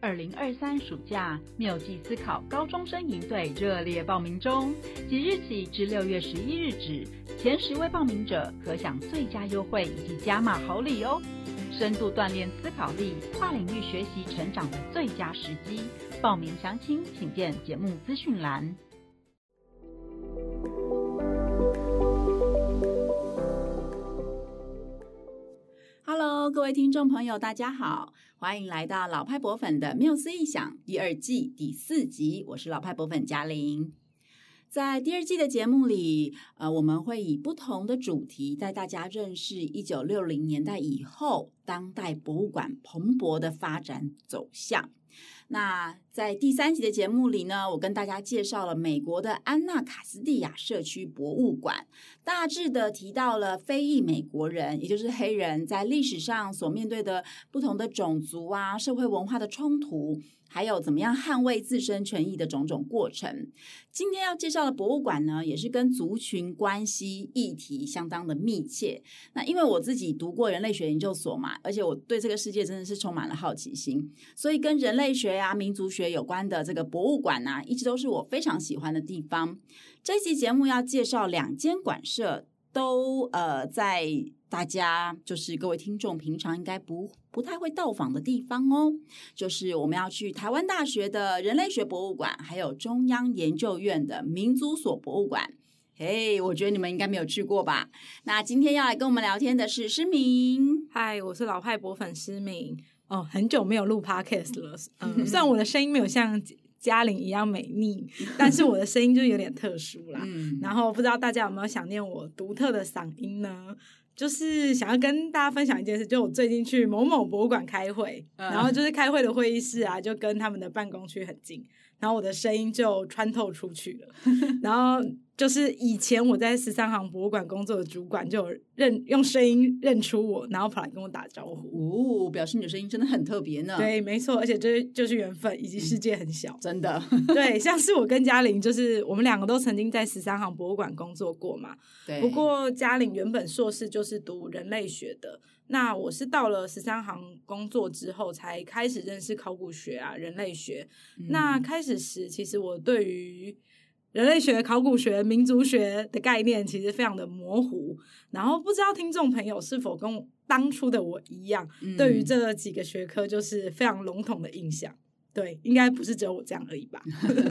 二零二三暑假妙计思考高中生营队热烈报名中，即日起至六月十一日止，前十位报名者可享最佳优惠以及加码好礼哦！深度锻炼思考力，跨领域学习成长的最佳时机。报名详情请见节目资讯栏。各位听众朋友，大家好，欢迎来到老派博粉的缪斯异想第二季第四集，我是老派博粉嘉玲。在第二季的节目里，呃，我们会以不同的主题带大家认识一九六零年代以后当代博物馆蓬勃的发展走向。那在第三集的节目里呢，我跟大家介绍了美国的安娜卡斯蒂亚社区博物馆，大致的提到了非裔美国人，也就是黑人在历史上所面对的不同的种族啊、社会文化的冲突。还有怎么样捍卫自身权益的种种过程。今天要介绍的博物馆呢，也是跟族群关系议题相当的密切。那因为我自己读过人类学研究所嘛，而且我对这个世界真的是充满了好奇心，所以跟人类学啊、民族学有关的这个博物馆啊，一直都是我非常喜欢的地方。这期节目要介绍两间馆舍，都呃在。大家就是各位听众，平常应该不不太会到访的地方哦。就是我们要去台湾大学的人类学博物馆，还有中央研究院的民族所博物馆。嘿，我觉得你们应该没有去过吧？那今天要来跟我们聊天的是诗敏。嗨，我是老派博粉诗敏。哦，很久没有录 podcast 了。嗯，虽然我的声音没有像嘉玲一样美丽，但是我的声音就有点特殊啦。嗯，然后不知道大家有没有想念我独特的嗓音呢？就是想要跟大家分享一件事，就我最近去某某博物馆开会，嗯、然后就是开会的会议室啊，就跟他们的办公区很近，然后我的声音就穿透出去了，然后。就是以前我在十三行博物馆工作的主管就认用声音认出我，然后跑来跟我打招呼。哦，表示你的声音真的很特别呢。对，没错，而且这就是缘分，以及世界很小，嗯、真的。对，像是我跟嘉玲，就是我们两个都曾经在十三行博物馆工作过嘛。对。不过嘉玲原本硕士就是读人类学的，那我是到了十三行工作之后才开始认识考古学啊，人类学。嗯、那开始时，其实我对于人类学、考古学、民族学的概念其实非常的模糊，然后不知道听众朋友是否跟当初的我一样，嗯、对于这几个学科就是非常笼统的印象。对，应该不是只有我这样而已吧？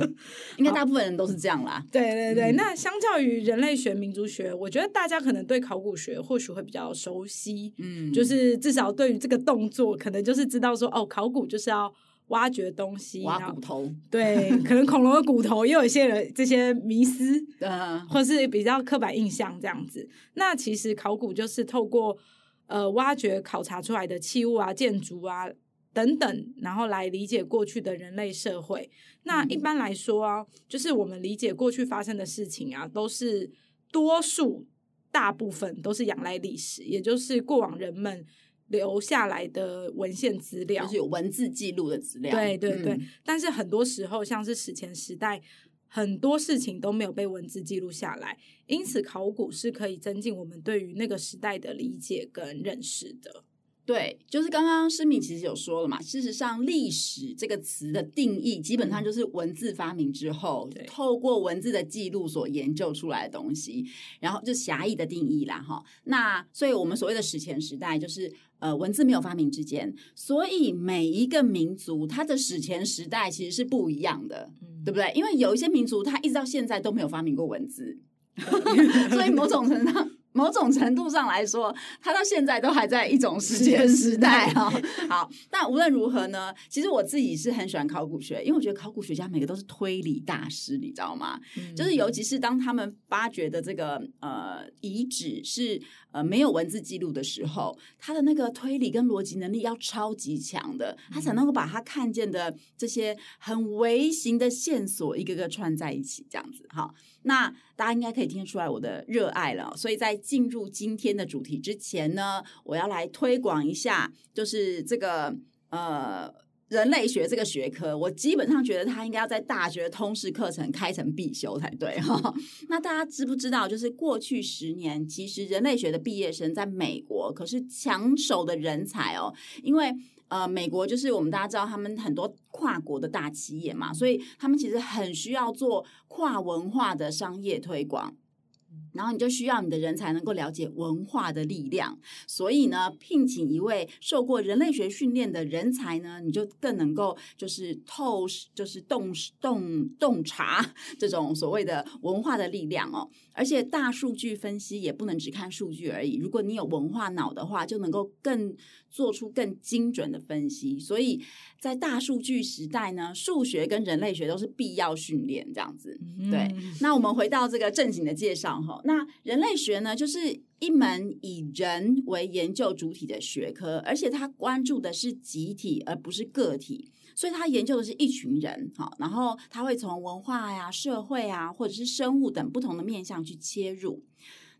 应该大部分人都是这样啦。对对对，嗯、那相较于人类学、民族学，我觉得大家可能对考古学或许会比较熟悉。嗯，就是至少对于这个动作，可能就是知道说，哦，考古就是要。挖掘东西，挖骨头，对，可能恐龙的骨头也有一些人这些迷思，呃，或是比较刻板印象这样子。那其实考古就是透过呃挖掘考察出来的器物啊、建筑啊等等，然后来理解过去的人类社会。那一般来说啊，就是我们理解过去发生的事情啊，都是多数大部分都是仰赖历史，也就是过往人们。留下来的文献资料，就是有文字记录的资料。对对对，嗯、但是很多时候，像是史前时代，很多事情都没有被文字记录下来，因此考古是可以增进我们对于那个时代的理解跟认识的。对，就是刚刚诗敏其实有说了嘛，事实上“历史”这个词的定义，基本上就是文字发明之后，透过文字的记录所研究出来的东西，然后就狭义的定义啦，哈。那所以我们所谓的史前时代，就是呃文字没有发明之间，所以每一个民族它的史前时代其实是不一样的，嗯、对不对？因为有一些民族它一直到现在都没有发明过文字，所以某种程度上。某种程度上来说，他到现在都还在一种史前时代啊。好，但无论如何呢，其实我自己是很喜欢考古学，因为我觉得考古学家每个都是推理大师，你知道吗？嗯、就是尤其是当他们发掘的这个呃遗址是呃没有文字记录的时候，他的那个推理跟逻辑能力要超级强的，他才能够把他看见的这些很微型的线索一个个串在一起，这样子。哈，那大家应该可以听得出来我的热爱了，所以在。进入今天的主题之前呢，我要来推广一下，就是这个呃人类学这个学科，我基本上觉得它应该要在大学通识课程开成必修才对哈。那大家知不知道，就是过去十年，其实人类学的毕业生在美国可是抢手的人才哦，因为呃，美国就是我们大家知道，他们很多跨国的大企业嘛，所以他们其实很需要做跨文化的商业推广。然后你就需要你的人才能够了解文化的力量，所以呢，聘请一位受过人类学训练的人才呢，你就更能够就是透就是洞洞洞察这种所谓的文化的力量哦。而且大数据分析也不能只看数据而已，如果你有文化脑的话，就能够更做出更精准的分析。所以在大数据时代呢，数学跟人类学都是必要训练，这样子。对，那我们回到这个正经的介绍哈。那人类学呢，就是一门以人为研究主体的学科，而且它关注的是集体，而不是个体，所以它研究的是一群人。好，然后它会从文化呀、社会啊，或者是生物等不同的面向去切入。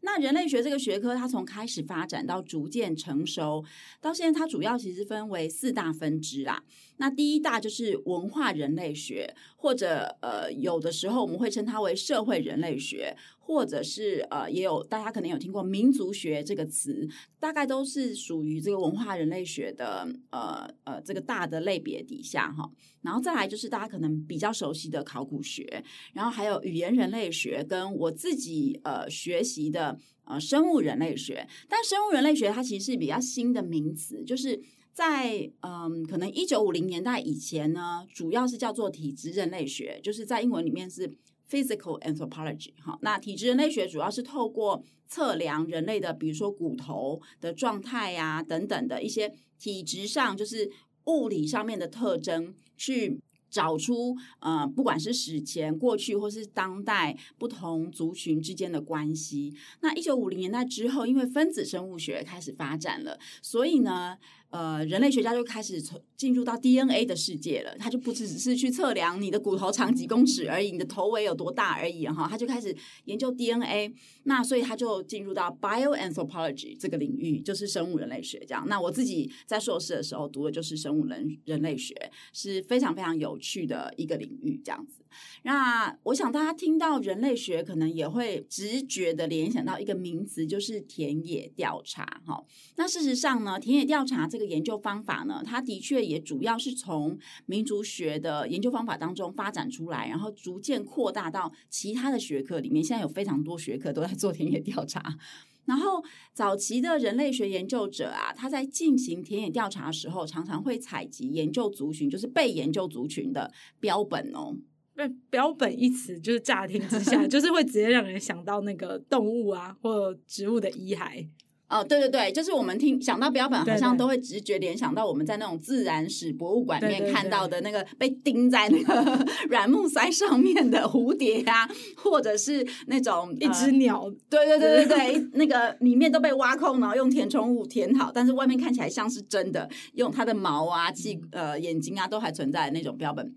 那人类学这个学科，它从开始发展到逐渐成熟，到现在它主要其实分为四大分支啦。那第一大就是文化人类学，或者呃有的时候我们会称它为社会人类学。或者是呃，也有大家可能有听过民族学这个词，大概都是属于这个文化人类学的呃呃这个大的类别底下哈。然后再来就是大家可能比较熟悉的考古学，然后还有语言人类学，跟我自己呃学习的呃生物人类学。但生物人类学它其实是比较新的名词，就是在嗯可能一九五零年代以前呢，主要是叫做体质人类学，就是在英文里面是。Physical anthropology，哈，那体质人类学主要是透过测量人类的，比如说骨头的状态呀、等等的一些体质上，就是物理上面的特征，去找出呃，不管是史前、过去或是当代不同族群之间的关系。那一九五零年代之后，因为分子生物学开始发展了，所以呢。呃，人类学家就开始从进入到 DNA 的世界了，他就不只只是去测量你的骨头长几公尺而已，你的头围有多大而已哈，他就开始研究 DNA。那所以他就进入到 bioanthropology 这个领域，就是生物人类学这样。那我自己在硕士的时候读的就是生物人人类学，是非常非常有趣的一个领域这样子。那我想大家听到人类学，可能也会直觉的联想到一个名词，就是田野调查哈。那事实上呢，田野调查这个。研究方法呢，它的确也主要是从民族学的研究方法当中发展出来，然后逐渐扩大到其他的学科里面。现在有非常多学科都在做田野调查。然后早期的人类学研究者啊，他在进行田野调查的时候，常常会采集研究族群，就是被研究族群的标本哦。那标本一词就是乍听之下，就是会直接让人想到那个动物啊，或植物的遗骸。哦，对对对，就是我们听想到标本，好像都会直觉联想到我们在那种自然史博物馆里面看到的那个被钉在那个 软木塞上面的蝴蝶呀、啊，或者是那种一只鸟。对对对对对，那个里面都被挖空，然后用填充物填好，但是外面看起来像是真的，用它的毛啊、器呃眼睛啊都还存在的那种标本。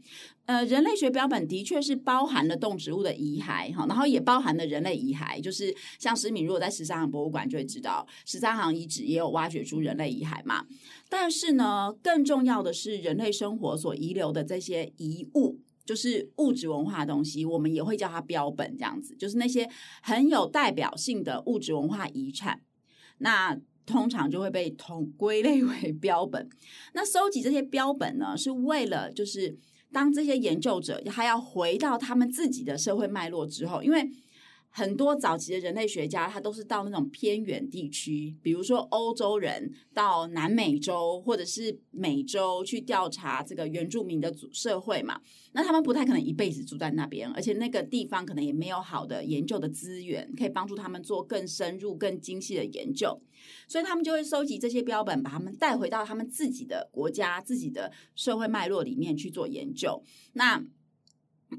呃，人类学标本的确是包含了动植物的遗骸哈，然后也包含了人类遗骸，就是像诗敏如果在十三行博物馆就会知道，十三行遗址也有挖掘出人类遗骸嘛。但是呢，更重要的是人类生活所遗留的这些遗物，就是物质文化的东西，我们也会叫它标本，这样子，就是那些很有代表性的物质文化遗产，那通常就会被统归类为 标本。那收集这些标本呢，是为了就是。当这些研究者还要回到他们自己的社会脉络之后，因为很多早期的人类学家他都是到那种偏远地区，比如说欧洲人到南美洲或者是美洲去调查这个原住民的社会嘛，那他们不太可能一辈子住在那边，而且那个地方可能也没有好的研究的资源，可以帮助他们做更深入、更精细的研究。所以他们就会收集这些标本，把他们带回到他们自己的国家、自己的社会脉络里面去做研究。那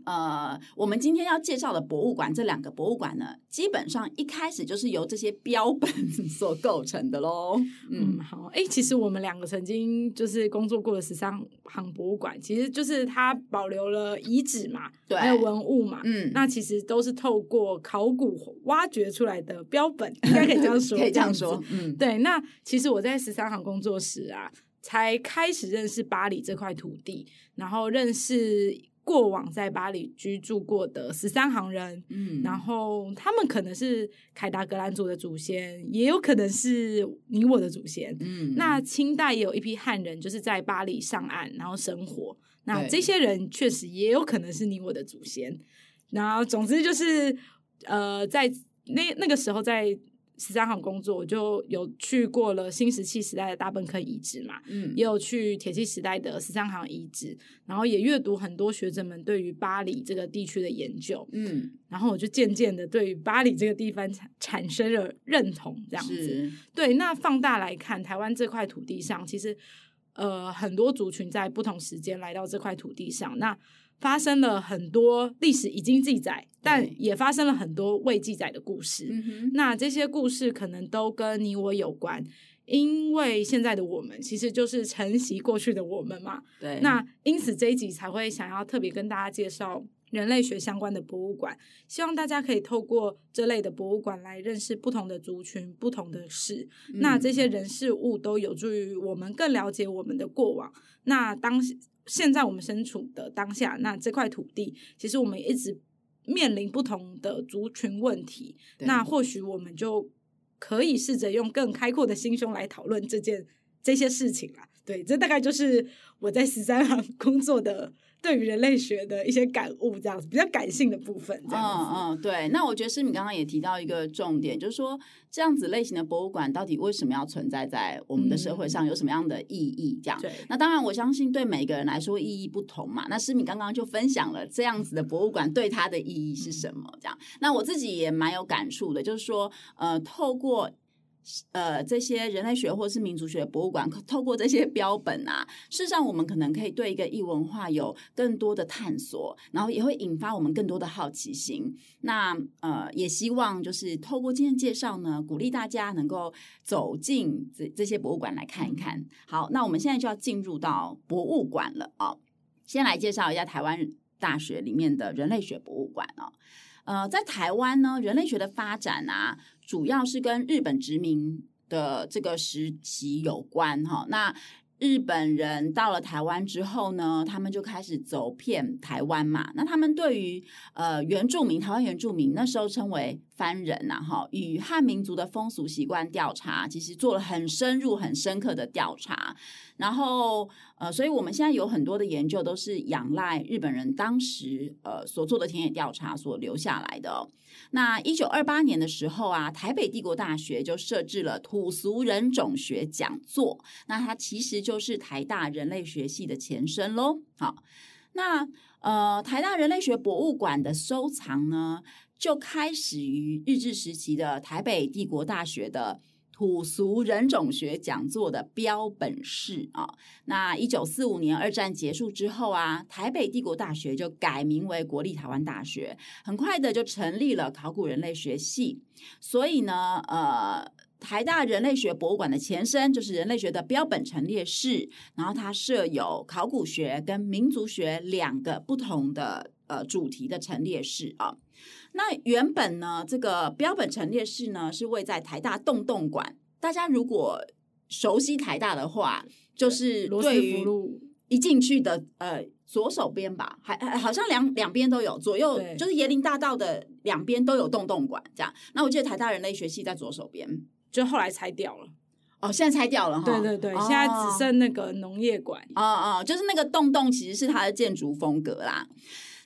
呃，我们今天要介绍的博物馆，这两个博物馆呢，基本上一开始就是由这些标本 所构成的喽。嗯，嗯，好，哎，其实我们两个曾经就是工作过的十三行博物馆，其实就是它保留了遗址嘛，对，还有文物嘛，嗯，那其实都是透过考古挖掘出来的标本，应该可以这样说，可以这样说，嗯，对。那其实我在十三行工作时啊，才开始认识巴黎这块土地，然后认识。过往在巴黎居住过的十三行人，嗯，然后他们可能是凯达格兰族的祖先，也有可能是你我的祖先，嗯。那清代也有一批汉人，就是在巴黎上岸然后生活，那这些人确实也有可能是你我的祖先。然后总之就是，呃，在那那个时候在。十三行工作，我就有去过了新石器时代的大坌坑遗址嘛，嗯，也有去铁器时代的十三行遗址，然后也阅读很多学者们对于巴黎这个地区的研究，嗯，然后我就渐渐的对于巴黎这个地方产产生了认同，这样子，对。那放大来看，台湾这块土地上，其实呃很多族群在不同时间来到这块土地上，那。发生了很多历史已经记载，但也发生了很多未记载的故事。嗯、那这些故事可能都跟你我有关，因为现在的我们其实就是承袭过去的我们嘛。对。那因此这一集才会想要特别跟大家介绍人类学相关的博物馆，希望大家可以透过这类的博物馆来认识不同的族群、不同的事。嗯、那这些人事物都有助于我们更了解我们的过往。那当现在我们身处的当下，那这块土地，其实我们一直面临不同的族群问题。那或许我们就可以试着用更开阔的心胸来讨论这件这些事情啦。对，这大概就是我在十三行 工作的。对于人类学的一些感悟，这样子比较感性的部分，这样子。嗯嗯，对。那我觉得诗敏刚刚也提到一个重点，就是说这样子类型的博物馆到底为什么要存在在我们的社会上，有什么样的意义？这样。对。那当然，我相信对每个人来说意义不同嘛。那诗敏刚刚就分享了这样子的博物馆对他的意义是什么？这样。那我自己也蛮有感触的，就是说，呃，透过。呃，这些人类学或是民族学博物馆，透过这些标本啊，事实上我们可能可以对一个异文化有更多的探索，然后也会引发我们更多的好奇心。那呃，也希望就是透过今天介绍呢，鼓励大家能够走进这这些博物馆来看一看。好，那我们现在就要进入到博物馆了啊、先来介绍一下台湾大学里面的人类学博物馆哦。呃，在台湾呢，人类学的发展啊，主要是跟日本殖民的这个时期有关哈。那日本人到了台湾之后呢，他们就开始走遍台湾嘛。那他们对于呃原住民，台湾原住民那时候称为番人呐，哈，与汉民族的风俗习惯调查，其实做了很深入、很深刻的调查。然后，呃，所以我们现在有很多的研究都是仰赖日本人当时呃所做的田野调查所留下来的。那一九二八年的时候啊，台北帝国大学就设置了土俗人种学讲座，那它其实就是台大人类学系的前身喽。好，那呃，台大人类学博物馆的收藏呢，就开始于日治时期的台北帝国大学的。土俗人种学讲座的标本室啊，那一九四五年二战结束之后啊，台北帝国大学就改名为国立台湾大学，很快的就成立了考古人类学系。所以呢，呃，台大人类学博物馆的前身就是人类学的标本陈列室，然后它设有考古学跟民族学两个不同的呃主题的陈列室啊。那原本呢，这个标本陈列室呢是位在台大洞洞馆。大家如果熟悉台大的话，就是对于一进去的呃左手边吧，还好像两两边都有，左右就是椰林大道的两边都有洞洞馆这样。那我记得台大人类学系在左手边，就后来拆掉了。哦，现在拆掉了哈。对对对，哦、现在只剩那个农业馆。哦哦，就是那个洞洞其实是它的建筑风格啦。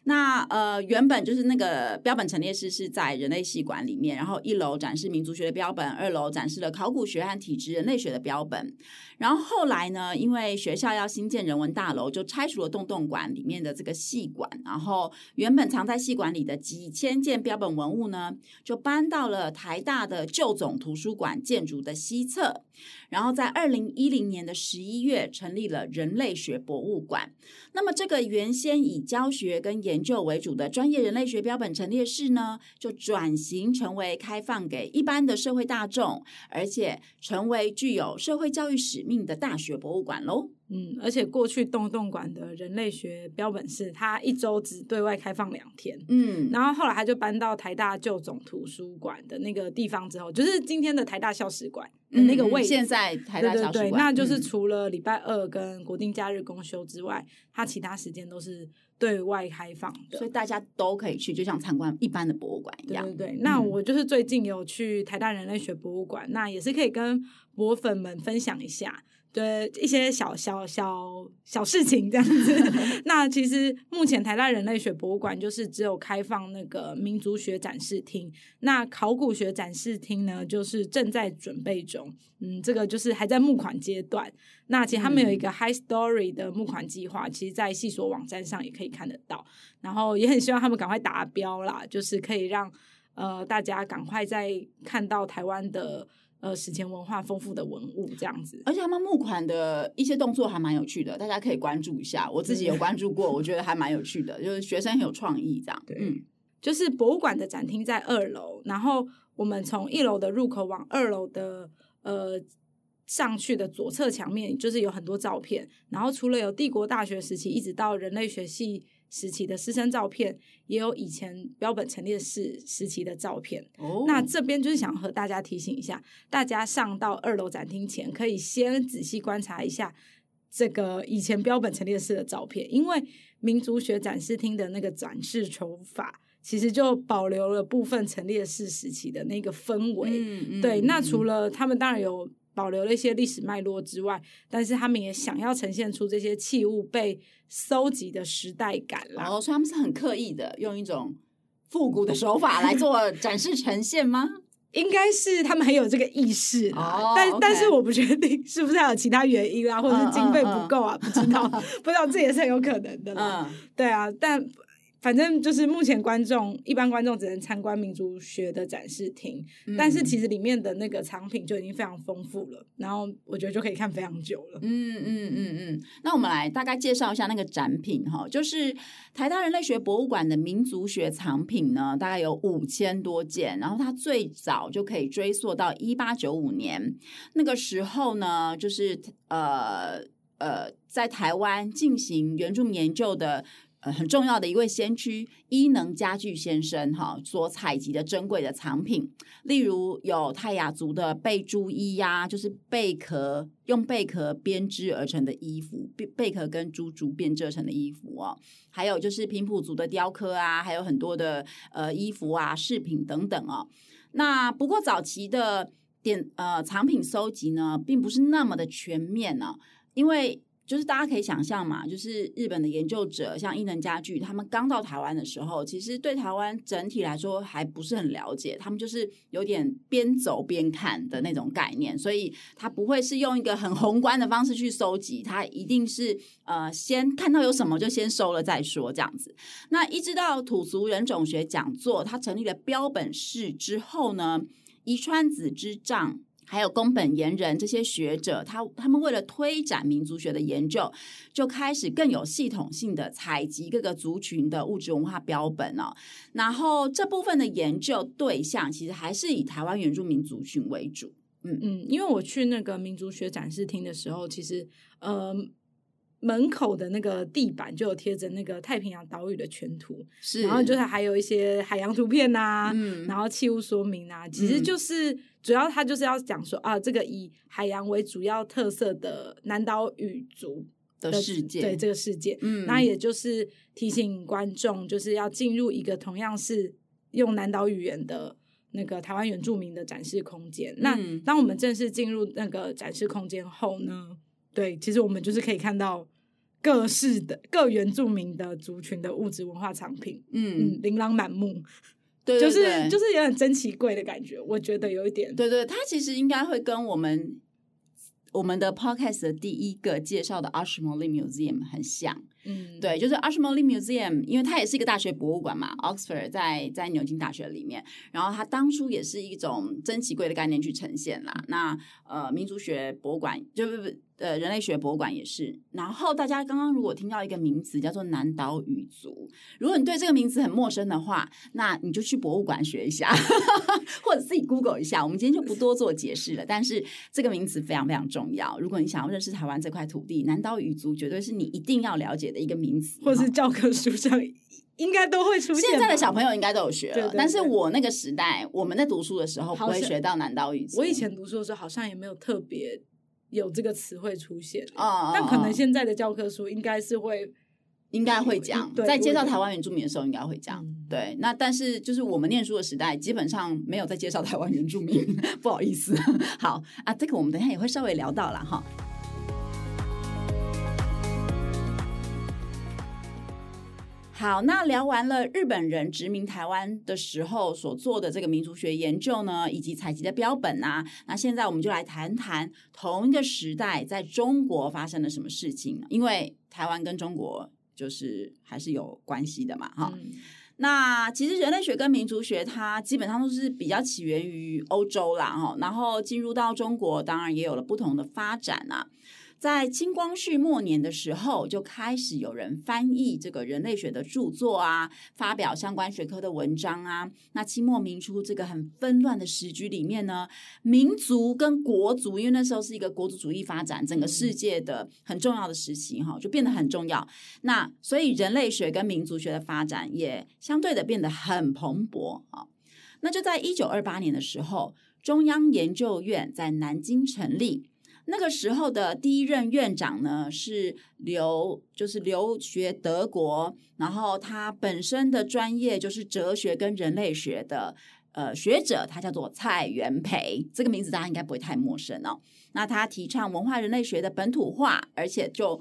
那呃，原本就是那个标本陈列室是在人类系馆里面，然后一楼展示民族学的标本，二楼展示了考古学和体质人类学的标本。然后后来呢，因为学校要新建人文大楼，就拆除了洞洞馆里面的这个细馆，然后原本藏在细馆里的几千件标本文物呢，就搬到了台大的旧总图书馆建筑的西侧。然后在二零一零年的十一月，成立了人类学博物馆。那么这个原先以教学跟研究为主的专业人类学标本陈列室呢，就转型成为开放给一般的社会大众，而且成为具有社会教育使命的大学博物馆喽。嗯，而且过去洞洞馆的人类学标本室，它一周只对外开放两天，嗯，然后后来他就搬到台大旧总图书馆的那个地方之后，就是今天的台大校史馆的那个位现在台大校史馆，对对对，那就是除了礼拜二跟国定假日公休之外，它其他时间都是对外开放的，所以大家都可以去，就像参观一般的博物馆一样。对对对，那我就是最近有去台大人类学博物馆，那也是可以跟博粉们分享一下。对一些小小小小事情这样子，那其实目前台大人类学博物馆就是只有开放那个民族学展示厅，那考古学展示厅呢，就是正在准备中，嗯，这个就是还在募款阶段。那其实他们有一个 High Story 的募款计划，其实，在系所网站上也可以看得到。然后也很希望他们赶快达标啦，就是可以让呃大家赶快再看到台湾的。呃，史前文化丰富的文物这样子，而且他们募款的一些动作还蛮有趣的，大家可以关注一下。我自己有关注过，我觉得还蛮有趣的，就是学生很有创意这样。对，嗯，就是博物馆的展厅在二楼，然后我们从一楼的入口往二楼的呃上去的左侧墙面，就是有很多照片。然后除了有帝国大学时期，一直到人类学系。时期的师生照片，也有以前标本陈列室时期的照片。哦，那这边就是想和大家提醒一下，大家上到二楼展厅前，可以先仔细观察一下这个以前标本陈列室的照片，因为民族学展示厅的那个展示手法，其实就保留了部分陈列室时期的那个氛围。嗯嗯，对，那除了他们当然有。保留了一些历史脉络之外，但是他们也想要呈现出这些器物被搜集的时代感啦。哦，所以他们是很刻意的用一种复古的手法来做展示呈现吗？应该是他们很有这个意识哦，但但是我不确定是不是还有其他原因啊，或者是经费不够啊，不知道，不知道这也是很有可能的对啊，但。反正就是目前观众一般观众只能参观民族学的展示厅，嗯、但是其实里面的那个藏品就已经非常丰富了，然后我觉得就可以看非常久了。嗯嗯嗯嗯，那我们来大概介绍一下那个展品哈，就是台大人类学博物馆的民族学藏品呢，大概有五千多件，然后它最早就可以追溯到一八九五年，那个时候呢，就是呃呃，在台湾进行原住民研究的。呃，很重要的一位先驱伊能家具先生哈，所采集的珍贵的藏品，例如有泰雅族的贝珠衣呀，就是贝壳用贝壳编织而成的衣服，贝贝壳跟珠珠编织而成的衣服哦，还有就是平埔族的雕刻啊，还有很多的呃衣服啊饰品等等哦。那不过早期的典呃藏品搜集呢，并不是那么的全面呢，因为。就是大家可以想象嘛，就是日本的研究者像伊能家具，他们刚到台湾的时候，其实对台湾整体来说还不是很了解，他们就是有点边走边看的那种概念，所以他不会是用一个很宏观的方式去收集，他一定是呃先看到有什么就先收了再说这样子。那一直到土族人种学讲座，他成立了标本室之后呢，宜川子之丈。还有宫本研人这些学者，他他们为了推展民族学的研究，就开始更有系统性的采集各个族群的物质文化标本哦。然后这部分的研究对象其实还是以台湾原住民族群为主。嗯嗯，因为我去那个民族学展示厅的时候，其实呃。门口的那个地板就有贴着那个太平洋岛屿的全图，是，然后就是还有一些海洋图片呐、啊，嗯，然后器物说明啊，其实就是主要它就是要讲说啊，这个以海洋为主要特色的南岛语族的，的世界，对这个世界，嗯，那也就是提醒观众，就是要进入一个同样是用南岛语言的那个台湾原住民的展示空间。嗯、那当我们正式进入那个展示空间后呢，对，其实我们就是可以看到。各式的各原住民的族群的物质文化藏品，嗯，嗯，琳琅满目，对，对，对，就是就是有点珍奇贵的感觉，我觉得有一点，对对，它其实应该会跟我们我们的 podcast 的第一个介绍的 Ashmolean Museum 很像，嗯，对，就是 Ashmolean Museum，因为它也是一个大学博物馆嘛，Oxford 在在牛津大学里面，然后它当初也是一种珍奇贵的概念去呈现啦。那呃，民族学博物馆就不不。呃，人类学博物馆也是。然后大家刚刚如果听到一个名词叫做南岛语族，如果你对这个名词很陌生的话，那你就去博物馆学一下，或者自己 Google 一下。我们今天就不多做解释了。但是这个名词非常非常重要。如果你想要认识台湾这块土地，南岛语族绝对是你一定要了解的一个名词，或者是教科书上应该都会出现。现在的小朋友应该都有学了，对对对，但是我那个时代，我们在读书的时候不会学到南岛语族。我以前读书的时候好像也没有特别。有这个词汇出现，oh, 但可能现在的教科书应该是会，应该会讲，在介绍台湾原住民的时候应该会讲。嗯、对，那但是就是我们念书的时代，基本上没有在介绍台湾原住民，不好意思。好啊，这个我们等一下也会稍微聊到了哈。好，那聊完了日本人殖民台湾的时候所做的这个民族学研究呢，以及采集的标本啊，那现在我们就来谈谈同一个时代在中国发生了什么事情。因为台湾跟中国就是还是有关系的嘛，哈、嗯。那其实人类学跟民族学它基本上都是比较起源于欧洲啦，哈，然后进入到中国，当然也有了不同的发展啊。在清光绪末年的时候，就开始有人翻译这个人类学的著作啊，发表相关学科的文章啊。那清末民初这个很纷乱的时局里面呢，民族跟国族，因为那时候是一个国族主义发展整个世界的很重要的时期哈，就变得很重要。那所以人类学跟民族学的发展也相对的变得很蓬勃啊。那就在一九二八年的时候，中央研究院在南京成立。那个时候的第一任院长呢，是留，就是留学德国，然后他本身的专业就是哲学跟人类学的呃学者，他叫做蔡元培，这个名字大家应该不会太陌生哦。那他提倡文化人类学的本土化，而且就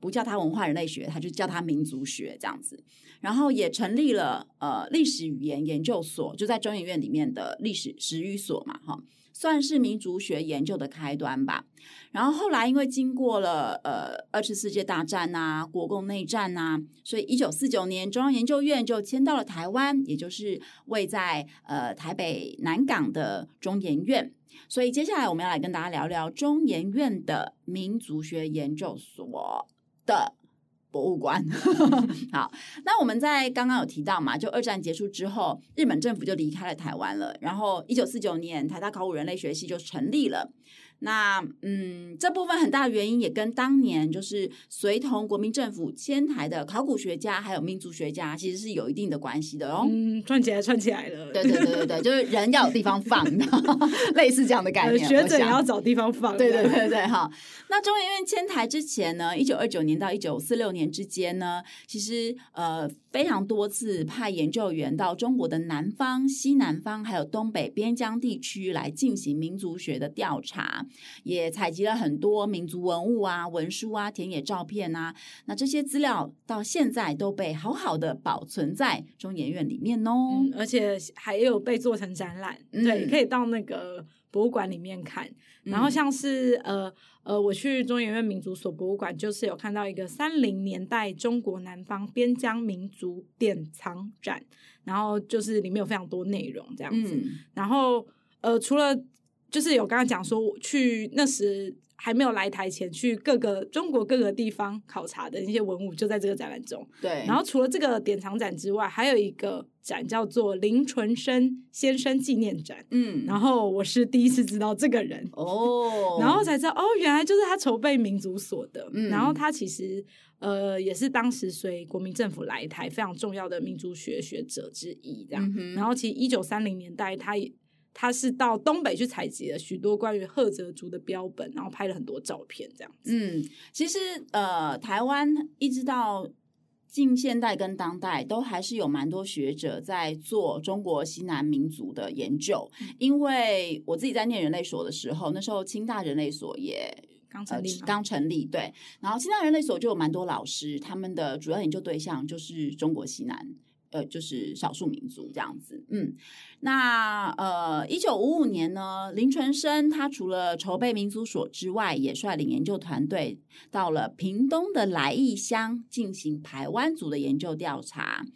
不叫他文化人类学，他就叫他民族学这样子。然后也成立了呃历史语言研究所，就在中研院里面的历史史语所嘛，哈。算是民族学研究的开端吧。然后后来因为经过了呃二次世界大战啊、国共内战啊，所以一九四九年中央研究院就迁到了台湾，也就是位在呃台北南港的中研院。所以接下来我们要来跟大家聊聊中研院的民族学研究所的。博物馆，好，那我们在刚刚有提到嘛，就二战结束之后，日本政府就离开了台湾了，然后一九四九年台大考古人类学系就成立了。那嗯，这部分很大的原因也跟当年就是随同国民政府迁台的考古学家还有民族学家其实是有一定的关系的哦。嗯，串起来串起来了。对对对对对，就是人要有地方放，类似这样的概念。学者也要找地方放。对对对对哈。那中研院迁台之前呢，一九二九年到一九四六年之间呢，其实呃非常多次派研究员到中国的南方、西南方还有东北边疆地区来进行民族学的调查。也采集了很多民族文物啊、文书啊、田野照片啊，那这些资料到现在都被好好的保存在中研院里面哦，嗯、而且还有被做成展览，嗯、对，可以到那个博物馆里面看。然后像是、嗯、呃呃，我去中研院民族所博物馆，就是有看到一个三零年代中国南方边疆民族典藏展，然后就是里面有非常多内容这样子。嗯、然后呃，除了就是有刚刚讲说，我去那时还没有来台前，去各个中国各个地方考察的那些文物，就在这个展览中。对。然后除了这个典藏展之外，还有一个展叫做林纯生先生纪念展。嗯。然后我是第一次知道这个人哦，然后才知道哦，原来就是他筹备民族所的。嗯。然后他其实呃也是当时随国民政府来台非常重要的民族学学者之一，这样。嗯。然后其实一九三零年代他也。他是到东北去采集了许多关于赫哲族的标本，然后拍了很多照片，这样子。嗯，其实呃，台湾一直到近现代跟当代，都还是有蛮多学者在做中国西南民族的研究。嗯、因为我自己在念人类所的时候，那时候清大人类所也刚成立，刚、呃、成立，对。然后清大人类所就有蛮多老师，他们的主要研究对象就是中国西南。呃，就是少数民族这样子。嗯，那呃，一九五五年呢，林纯生他除了筹备民族所之外，也率领研究团队到了屏东的来义乡进行台湾族的研究调查。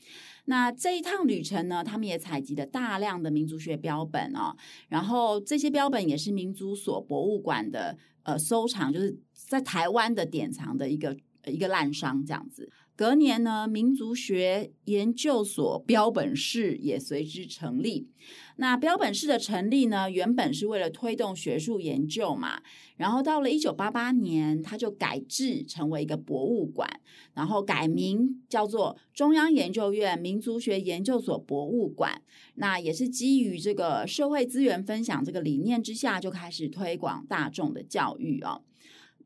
那这一趟旅程呢，他们也采集了大量的民族学标本哦，然后这些标本也是民族所博物馆的呃收藏，就是在台湾的典藏的一个一个滥觴这样子。隔年呢，民族学研究所标本室也随之成立。那标本室的成立呢，原本是为了推动学术研究嘛。然后到了一九八八年，它就改制成为一个博物馆，然后改名叫做中央研究院民族学研究所博物馆。那也是基于这个社会资源分享这个理念之下，就开始推广大众的教育哦。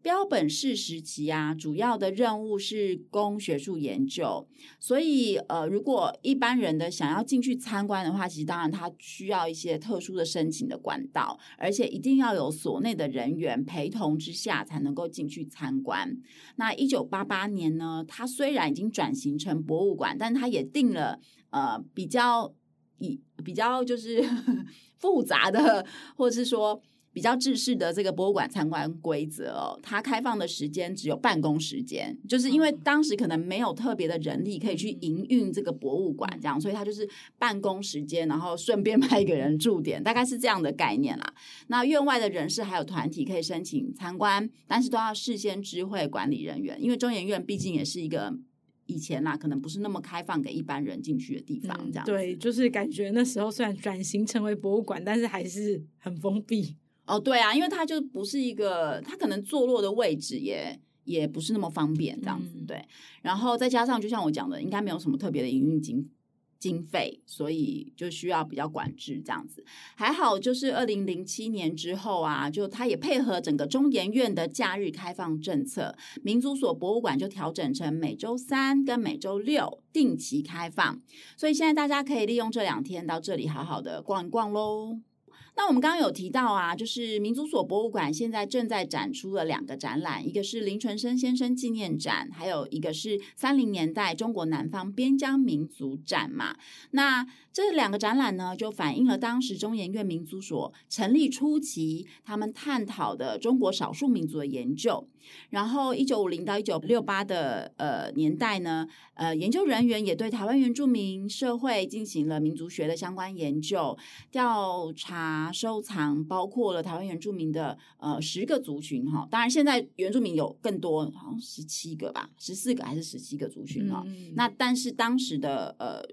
标本室时期啊，主要的任务是供学术研究，所以呃，如果一般人的想要进去参观的话，其实当然他需要一些特殊的申请的管道，而且一定要有所内的人员陪同之下才能够进去参观。那一九八八年呢，它虽然已经转型成博物馆，但它也定了呃比较以比较就是 复杂的，或者是说。比较制式的这个博物馆参观规则哦，它开放的时间只有办公时间，就是因为当时可能没有特别的人力可以去营运这个博物馆，这样，所以它就是办公时间，然后顺便派一个人驻点，大概是这样的概念啦。那院外的人士还有团体可以申请参观，但是都要事先知会管理人员，因为中研院毕竟也是一个以前啦，可能不是那么开放给一般人进去的地方，这样、嗯。对，就是感觉那时候虽然转型成为博物馆，但是还是很封闭。哦，对啊，因为它就不是一个，它可能坐落的位置也也不是那么方便，这样子，嗯、对。然后再加上，就像我讲的，应该没有什么特别的营运经经费，所以就需要比较管制这样子。还好，就是二零零七年之后啊，就它也配合整个中研院的假日开放政策，民族所博物馆就调整成每周三跟每周六定期开放，所以现在大家可以利用这两天到这里好好的逛一逛喽。那我们刚刚有提到啊，就是民族所博物馆现在正在展出了两个展览，一个是林纯生先生纪念展，还有一个是三零年代中国南方边疆民族展嘛。那这两个展览呢，就反映了当时中研院民族所成立初期，他们探讨的中国少数民族的研究。然后，一九五零到一九六八的呃年代呢，呃，研究人员也对台湾原住民社会进行了民族学的相关研究调查、收藏，包括了台湾原住民的呃十个族群哈。当然，现在原住民有更多，好像十七个吧，十四个还是十七个族群哈。嗯、那但是当时的呃。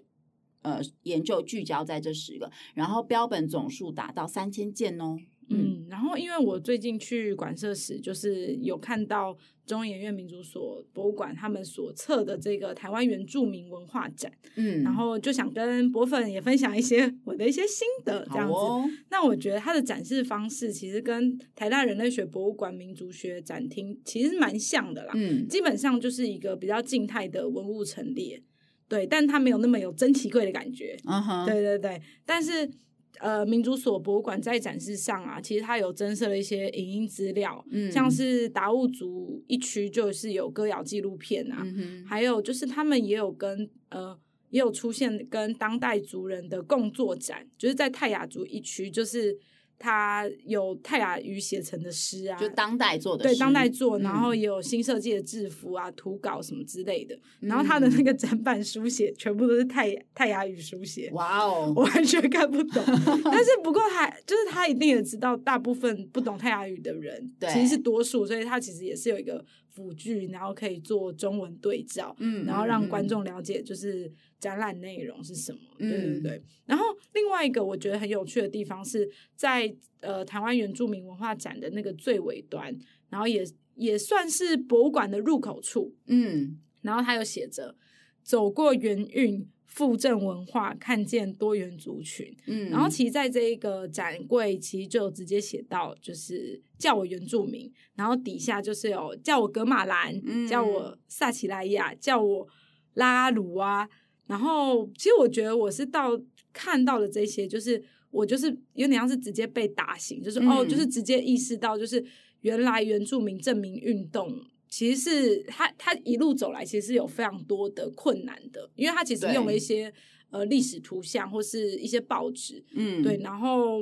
呃，研究聚焦在这十个，然后标本总数达到三千件哦。嗯，然后因为我最近去馆舍时，就是有看到中研院民族所博物馆他们所策的这个台湾原住民文化展，嗯，然后就想跟博粉也分享一些我的一些心得，这样子。哦、那我觉得它的展示方式其实跟台大人类学博物馆民族学展厅其实蛮像的啦，嗯，基本上就是一个比较静态的文物陈列。对，但它没有那么有珍奇柜的感觉。嗯哼，对对对。但是，呃，民族所博物馆在展示上啊，其实它有增设了一些影音资料，嗯，像是达悟族一区就是有歌谣纪录片啊，嗯，还有就是他们也有跟呃也有出现跟当代族人的共作展，就是在泰雅族一区就是。他有泰雅语写成的诗啊，就当代做的诗，对，当代做，然后也有新设计的制服啊、图稿什么之类的。然后他的那个展板书写全部都是泰泰雅语书写，哇哦，我完全看不懂。但是不过他就是他一定也知道，大部分不懂泰雅语的人其实是多数，所以他其实也是有一个辅具，然后可以做中文对照，嗯，然后让观众了解就是。展览内容是什么？对对对。嗯、然后另外一个我觉得很有趣的地方是在呃台湾原住民文化展的那个最尾端，然后也也算是博物馆的入口处。嗯，然后它有写着“走过原韵复正文化，看见多元族群”。嗯，然后其实在这一个展柜，其实就直接写到就是叫我原住民，然后底下就是有叫我格马兰，嗯、叫我萨奇莱亚，叫我拉阿鲁啊。然后，其实我觉得我是到看到的这些，就是我就是有点像是直接被打醒，就是、嗯、哦，就是直接意识到，就是原来原住民证明运动其实是他他一路走来，其实是有非常多的困难的，因为他其实用了一些呃历史图像或是一些报纸，嗯，对。然后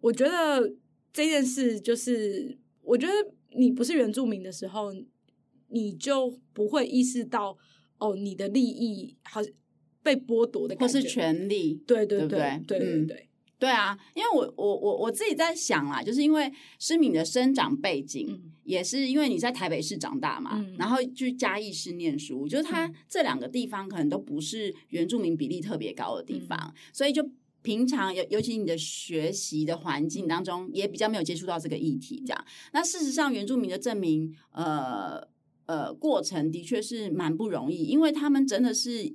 我觉得这件事就是，我觉得你不是原住民的时候，你就不会意识到哦，你的利益好像被剥夺的感觉，或是权利，对对对对对？对。嗯对啊，因为我我我我自己在想啦，就是因为诗敏的生长背景，嗯、也是因为你在台北市长大嘛，嗯、然后去嘉义市念书，就是他这两个地方可能都不是原住民比例特别高的地方，嗯、所以就平常尤尤其你的学习的环境当中，也比较没有接触到这个议题。这样，那事实上原住民的证明，呃呃，过程的确是蛮不容易，因为他们真的是。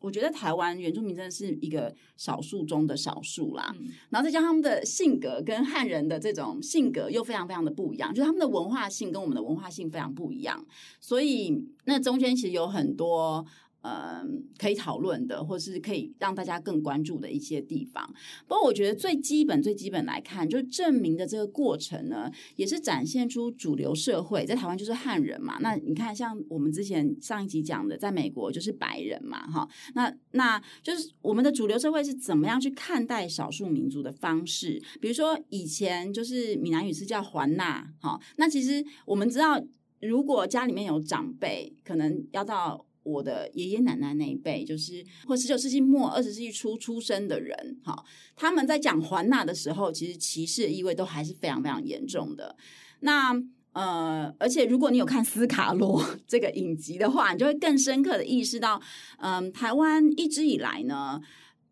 我觉得台湾原住民真的是一个少数中的少数啦，嗯、然后再加上他们的性格跟汉人的这种性格又非常非常的不一样，就是他们的文化性跟我们的文化性非常不一样，所以那中间其实有很多。嗯，可以讨论的，或是可以让大家更关注的一些地方。不过，我觉得最基本、最基本来看，就是证明的这个过程呢，也是展现出主流社会在台湾就是汉人嘛。那你看，像我们之前上一集讲的，在美国就是白人嘛，哈。那那就是我们的主流社会是怎么样去看待少数民族的方式？比如说，以前就是闽南语是叫环纳，哈。那其实我们知道，如果家里面有长辈，可能要到。我的爷爷奶奶那一辈，就是或十九世纪末二十世纪初出生的人，哈，他们在讲环纳的时候，其实歧视的意味都还是非常非常严重的。那呃，而且如果你有看斯卡罗 这个影集的话，你就会更深刻的意识到，嗯、台湾一直以来呢，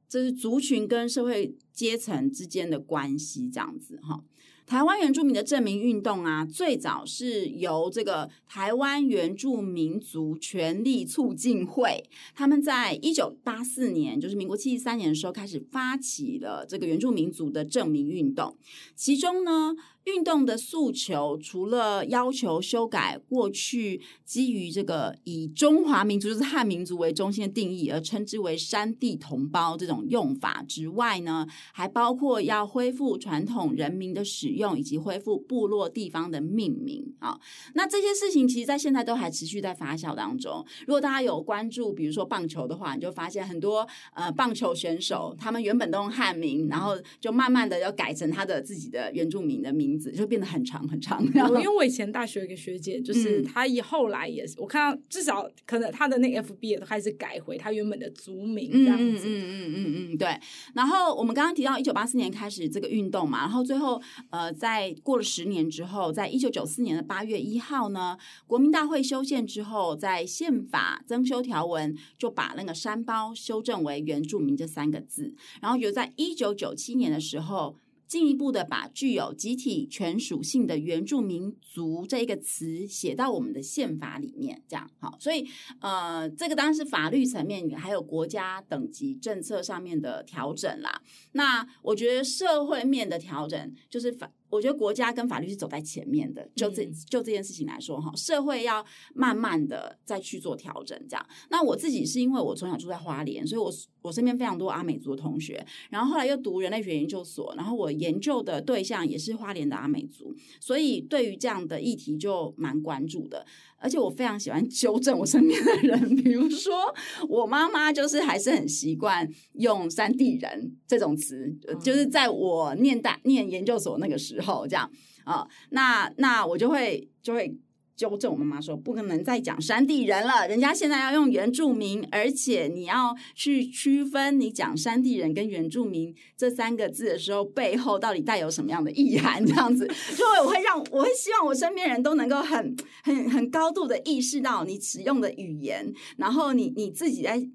这是族群跟社会阶层之间的关系，这样子哈。台湾原住民的正名运动啊，最早是由这个台湾原住民族权利促进会，他们在一九八四年，就是民国七十三年的时候，开始发起了这个原住民族的正名运动，其中呢。运动的诉求除了要求修改过去基于这个以中华民族就是汉民族为中心的定义而称之为山地同胞这种用法之外呢，还包括要恢复传统人民的使用以及恢复部落地方的命名啊。那这些事情其实，在现在都还持续在发酵当中。如果大家有关注，比如说棒球的话，你就发现很多呃棒球选手，他们原本都用汉名，然后就慢慢的要改成他的自己的原住民的名。就变得很长很长。然后，因为我以前大学有一个学姐，就是她以后来也是，嗯、我看到至少可能她的那个 FB 也都开始改回她原本的族名这样子。嗯嗯嗯嗯嗯，对。然后我们刚刚提到一九八四年开始这个运动嘛，然后最后呃，在过了十年之后，在一九九四年的八月一号呢，国民大会修宪之后，在宪法增修条文就把那个山胞修正为原住民这三个字，然后就在一九九七年的时候。进一步的把具有集体权属性的原住民族这一个词写到我们的宪法里面，这样好，所以呃，这个当然是法律层面，还有国家等级政策上面的调整啦。那我觉得社会面的调整就是法。我觉得国家跟法律是走在前面的，就这就这件事情来说哈，社会要慢慢的再去做调整，这样。那我自己是因为我从小住在花莲，所以我我身边非常多阿美族的同学，然后后来又读人类学研究所，然后我研究的对象也是花莲的阿美族，所以对于这样的议题就蛮关注的。而且我非常喜欢纠正我身边的人，比如说我妈妈就是还是很习惯用山地人这种词，就是在我念大念研究所那个时候这样啊，那那我就会就会。纠正我妈妈说，不可能再讲山地人了，人家现在要用原住民，而且你要去区分你讲山地人跟原住民这三个字的时候，背后到底带有什么样的意涵？这样子，所以我会让我会希望我身边人都能够很很很高度的意识到你使用的语言，然后你你自己在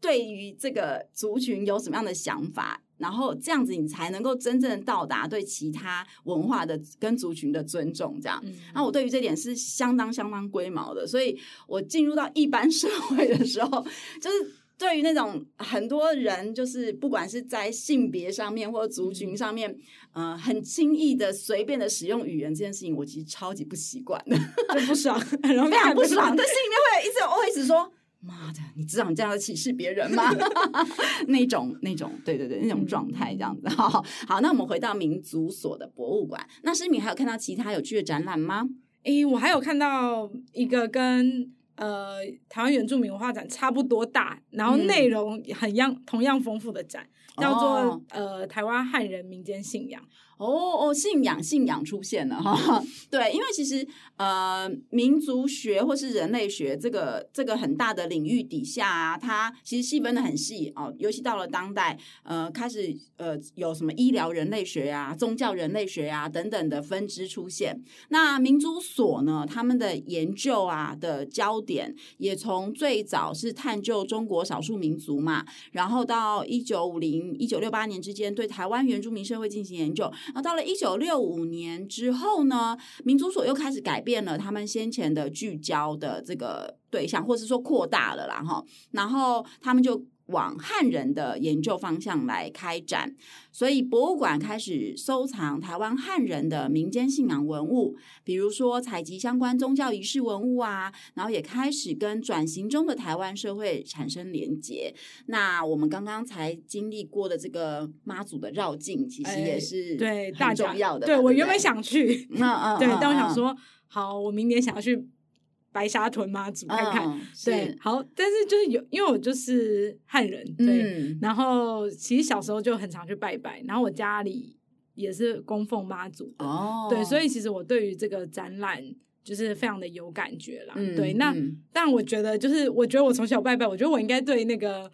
对于这个族群有什么样的想法。然后这样子，你才能够真正到达对其他文化的跟族群的尊重。这样，那、嗯、我对于这点是相当相当龟毛的。所以我进入到一般 社会的时候，就是对于那种很多人，就是不管是在性别上面或者族群上面，嗯、呃，很轻易的随便的使用语言这件事情，我其实超级不习惯的，就不爽，非常不爽。但心里面会一直我一直说。妈的，你知道你这样的歧视别人吗？那种那种，对对对，那种状态这样子。好，好，那我们回到民族所的博物馆。那诗敏还有看到其他有趣的展览吗？诶，我还有看到一个跟呃台湾原住民文化展差不多大，然后内容很样、嗯、同样丰富的展，叫做、哦、呃台湾汉人民间信仰。哦哦，信仰信仰出现了哈，对，因为其实呃，民族学或是人类学这个这个很大的领域底下啊，它其实细分的很细哦，尤其到了当代，呃，开始呃有什么医疗人类学啊、宗教人类学啊等等的分支出现。那民族所呢，他们的研究啊的焦点也从最早是探究中国少数民族嘛，然后到一九五零一九六八年之间对台湾原住民社会进行研究。然后到了一九六五年之后呢，民族所又开始改变了他们先前的聚焦的这个对象，或是说扩大了啦哈。然后他们就。往汉人的研究方向来开展，所以博物馆开始收藏台湾汉人的民间信仰文物，比如说采集相关宗教仪式文物啊，然后也开始跟转型中的台湾社会产生连结。那我们刚刚才经历过的这个妈祖的绕境，其实也是对大重要的。对，我原本想去，嗯嗯，对，但我想说，好，我明年想要去。白沙屯妈祖看看，嗯、对，好，但是就是有，因为我就是汉人，对，嗯、然后其实小时候就很常去拜拜，然后我家里也是供奉妈祖的，哦，对，所以其实我对于这个展览就是非常的有感觉啦，嗯、对，那、嗯、但我觉得就是，我觉得我从小拜拜，我觉得我应该对那个。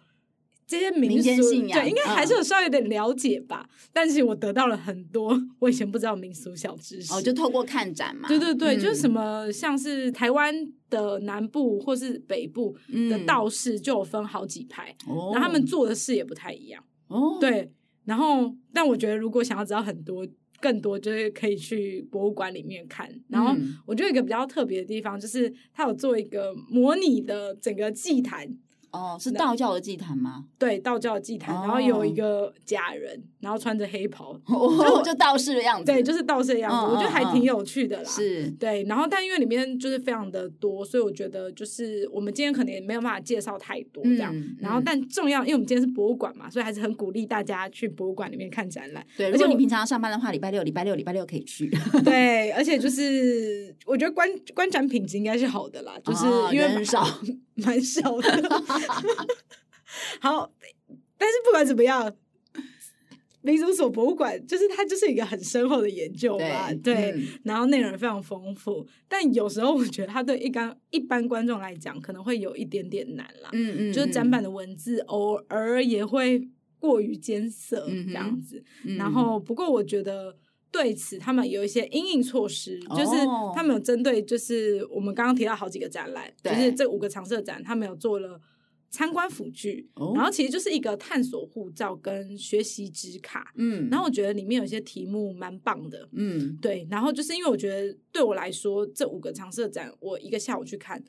这些民俗信仰，对，应该还是有稍微有点了解吧。嗯、但是我得到了很多 我以前不知道民俗小知识。哦，就透过看展嘛。对对对，嗯、就是什么像是台湾的南部或是北部的道士就有分好几派，嗯、然后他们做的事也不太一样。哦，对。然后，但我觉得如果想要知道很多更多，就是可以去博物馆里面看。然后，我觉得一个比较特别的地方就是，它有做一个模拟的整个祭坛。哦，是道教的祭坛吗？对，道教的祭坛，然后有一个假人，然后穿着黑袍，就就道士的样子。对，就是道士的样子，我觉得还挺有趣的啦。是，对，然后但因为里面就是非常的多，所以我觉得就是我们今天可能也没有办法介绍太多这样。然后但重要，因为我们今天是博物馆嘛，所以还是很鼓励大家去博物馆里面看展览。对，如果你平常要上班的话，礼拜六、礼拜六、礼拜六可以去。对，而且就是我觉得观观展品质应该是好的啦，就是因为很少。蛮小的，好，但是不管怎么样，民族所博物馆就是它就是一个很深厚的研究吧，对，对嗯、然后内容非常丰富，但有时候我觉得它对一般一般观众来讲可能会有一点点难啦，嗯，嗯嗯，就是展板的文字偶尔也会过于艰涩这样子，然后。不过我觉得。对此，他们有一些应应措施，就是他们有针对，就是我们刚刚提到好几个展览，就是这五个常设展，他们有做了参观辅具，哦、然后其实就是一个探索护照跟学习纸卡，嗯，然后我觉得里面有些题目蛮棒的，嗯，对，然后就是因为我觉得对我来说，这五个常设展，我一个下午去看，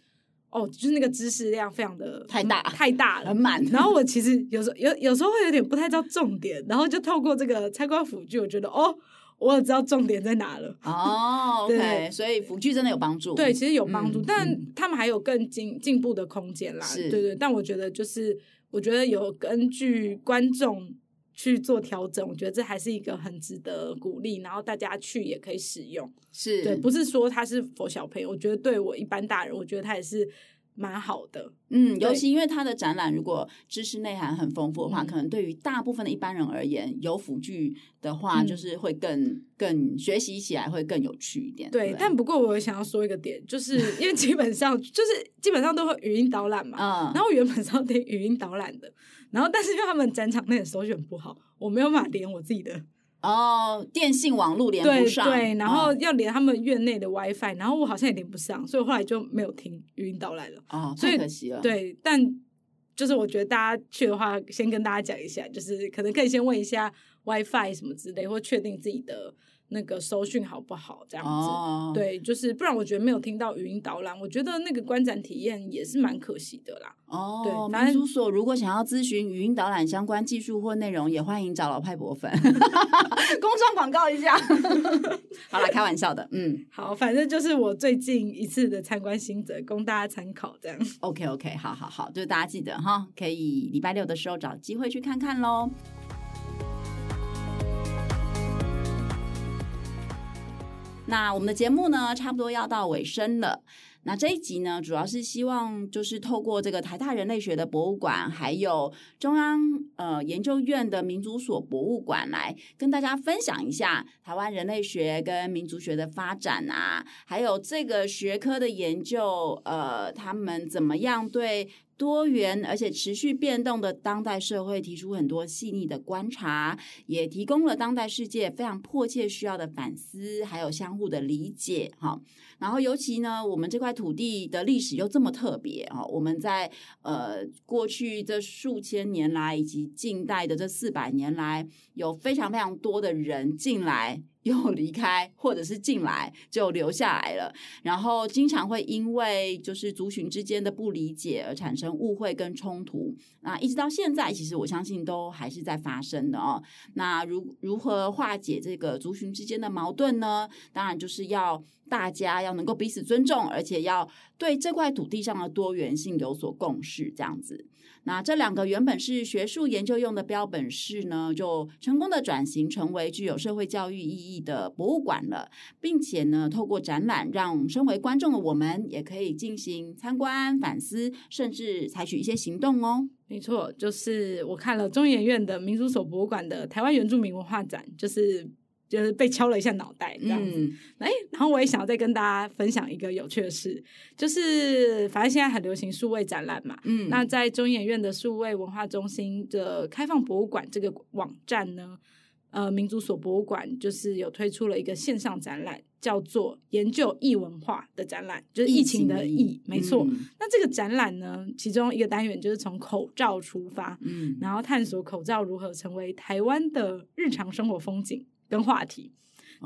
哦，就是那个知识量非常的太大太大了，很满，然后我其实有时候有有时候会有点不太知道重点，然后就透过这个参观辅具，我觉得哦。我也知道重点在哪了 哦，OK，对所以辅具真的有帮助。对，其实有帮助，嗯、但他们还有更进进步的空间啦。是对对，但我觉得就是，我觉得有根据观众去做调整，我觉得这还是一个很值得鼓励，然后大家去也可以使用。是对，不是说他是 for 小朋友，我觉得对我一般大人，我觉得他也是。蛮好的，嗯，尤其因为它的展览如果知识内涵很丰富的话，嗯、可能对于大部分的一般人而言，有辅具的话，就是会更、嗯、更学习起来会更有趣一点。对，对，但不过我想要说一个点，就是 因为基本上就是基本上都会语音导览嘛，嗯，然后我原本是要听语音导览的，然后但是因为他们展场内的首选不好，我没有办法连我自己的。哦，电信网络连不上，对，对，然后要连他们院内的 WiFi，、哦、然后我好像也连不上，所以我后来就没有听语音导来了。哦，所以可惜了。对，但就是我觉得大家去的话，先跟大家讲一下，就是可能可以先问一下 WiFi 什么之类，或确定自己的。那个收讯好不好？这样子，oh. 对，就是不然，我觉得没有听到语音导览，我觉得那个观展体验也是蛮可惜的啦。哦，对，民族所如果想要咨询语音导览相关技术或内容，也欢迎找老派博粉，工商广告一下。好啦，开玩笑的，嗯，好，反正就是我最近一次的参观心得，供大家参考，这样。Okay, 好好好，就大家记得哈，可以礼拜六的时候找机会去看看喽。那我们的节目呢，差不多要到尾声了。那这一集呢，主要是希望就是透过这个台大人类学的博物馆，还有中央呃研究院的民族所博物馆，来跟大家分享一下台湾人类学跟民族学的发展啊，还有这个学科的研究，呃，他们怎么样对多元而且持续变动的当代社会提出很多细腻的观察，也提供了当代世界非常迫切需要的反思，还有相互的理解，哈。然后，尤其呢，我们这块土地的历史又这么特别哈！我们在呃过去这数千年来，以及近代的这四百年来，有非常非常多的人进来。又离开，或者是进来就留下来了，然后经常会因为就是族群之间的不理解而产生误会跟冲突。那一直到现在，其实我相信都还是在发生的哦。那如如何化解这个族群之间的矛盾呢？当然就是要大家要能够彼此尊重，而且要对这块土地上的多元性有所共识，这样子。那这两个原本是学术研究用的标本室呢，就成功的转型成为具有社会教育意义的博物馆了，并且呢，透过展览，让身为观众的我们也可以进行参观、反思，甚至采取一些行动哦。没错，就是我看了中研院的民族所博物馆的台湾原住民文化展，就是。就是被敲了一下脑袋这样子，嗯，哎，然后我也想要再跟大家分享一个有趣的事，就是反正现在很流行数位展览嘛，嗯，那在中研院的数位文化中心的开放博物馆这个网站呢，呃，民族所博物馆就是有推出了一个线上展览，叫做研究异文化的展览，就是疫情的疫，没错。嗯，那这个展览呢，其中一个单元就是从口罩出发，嗯，然后探索口罩如何成为台湾的日常生活风景。跟话题，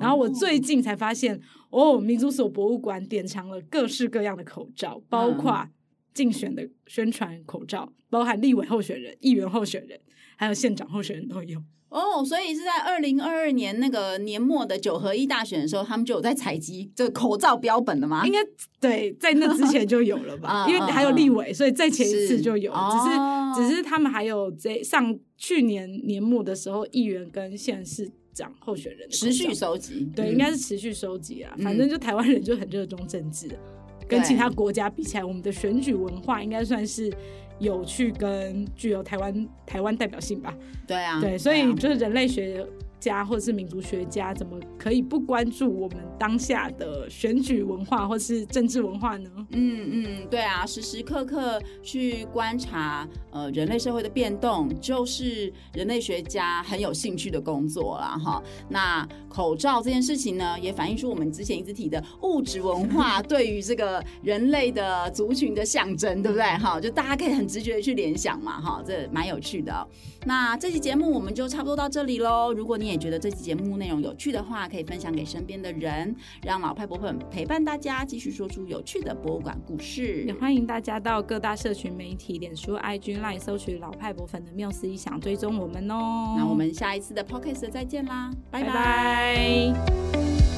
然后我最近才发现，哦，哦，民族所博物馆典藏了各式各样的口罩，包括竞选的宣传口罩，包含立委候选人、议员候选人，还有县长候选人都有。哦，所以是在二零二二年那个年末的九合一大选的时候，他们就有在采集这个口罩标本了吗？应该对，在那之前就有了吧？因为还有立委，所以在前一次就有，只是、哦、只是他们还有在上去年年末的时候，议员跟县市。讲候选人持续收集，对，应该是持续收集啊。嗯、反正就台湾人就很热衷政治，嗯、跟其他国家比起来，我们的选举文化应该算是有趣跟具有台湾台湾代表性吧。对啊，对，所以就是人类学家或者是民族学家，怎么可以不关注我们当下的选举文化或是政治文化呢？嗯嗯，对啊，时时刻刻去观察呃人类社会的变动，就是人类学家很有兴趣的工作了哈。那口罩这件事情呢，也反映出我们之前一直提的物质文化 对于这个人类的族群的象征，对不对？哈，就大家可以很直觉的去联想嘛，哈，这蛮有趣的哦。那这期节目我们就差不多到这里喽。如果你也觉得这期节目内容有趣的话，可以分享给身边的人，让老派博粉陪伴大家继续说出有趣的博物馆故事。也欢迎大家到各大社群媒体、脸书、IG、LINE 搜取老派博粉的缪斯一想追踪我们哦。那我们下一次的 Podcast 再见啦，拜拜。拜拜。